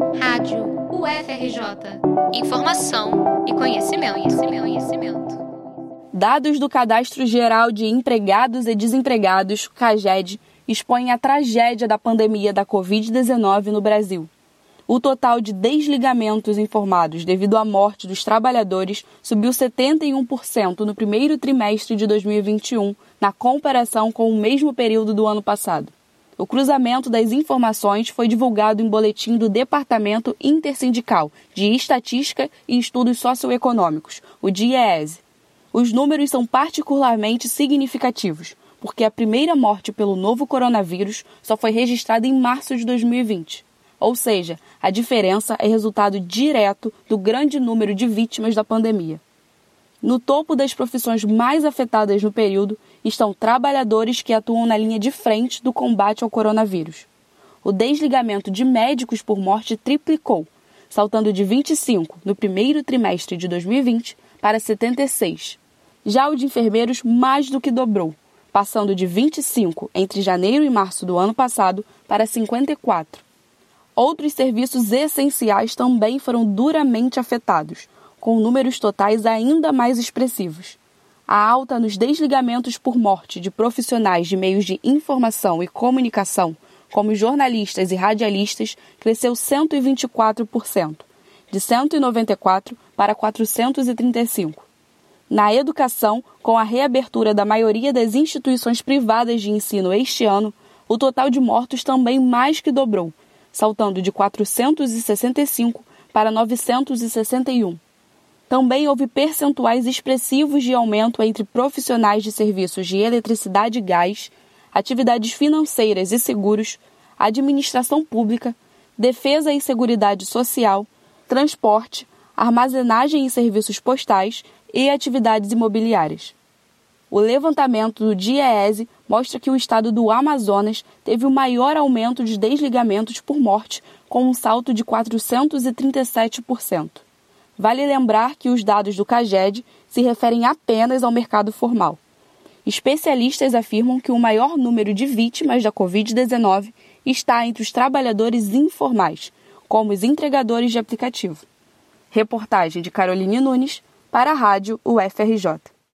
Rádio UFRJ. Informação e conhecimento, conhecimento, conhecimento. Dados do Cadastro Geral de Empregados e Desempregados, CAGED, expõem a tragédia da pandemia da Covid-19 no Brasil. O total de desligamentos informados devido à morte dos trabalhadores subiu 71% no primeiro trimestre de 2021, na comparação com o mesmo período do ano passado. O cruzamento das informações foi divulgado em boletim do Departamento Intersindical de Estatística e Estudos Socioeconômicos, o DIEESE. Os números são particularmente significativos, porque a primeira morte pelo novo coronavírus só foi registrada em março de 2020. Ou seja, a diferença é resultado direto do grande número de vítimas da pandemia. No topo das profissões mais afetadas no período estão trabalhadores que atuam na linha de frente do combate ao coronavírus. O desligamento de médicos por morte triplicou, saltando de 25 no primeiro trimestre de 2020 para 76. Já o de enfermeiros mais do que dobrou, passando de 25 entre janeiro e março do ano passado para 54. Outros serviços essenciais também foram duramente afetados, com números totais ainda mais expressivos. A alta nos desligamentos por morte de profissionais de meios de informação e comunicação, como jornalistas e radialistas, cresceu 124%, de 194 para 435. Na educação, com a reabertura da maioria das instituições privadas de ensino este ano, o total de mortos também mais que dobrou, saltando de 465 para 961. Também houve percentuais expressivos de aumento entre profissionais de serviços de eletricidade e gás, atividades financeiras e seguros, administração pública, defesa e seguridade social, transporte, armazenagem e serviços postais e atividades imobiliárias. O levantamento do DIEESE mostra que o estado do Amazonas teve o maior aumento de desligamentos por morte, com um salto de 437%. Vale lembrar que os dados do CAGED se referem apenas ao mercado formal. Especialistas afirmam que o maior número de vítimas da Covid-19 está entre os trabalhadores informais, como os entregadores de aplicativo. Reportagem de Caroline Nunes para a Rádio UFRJ.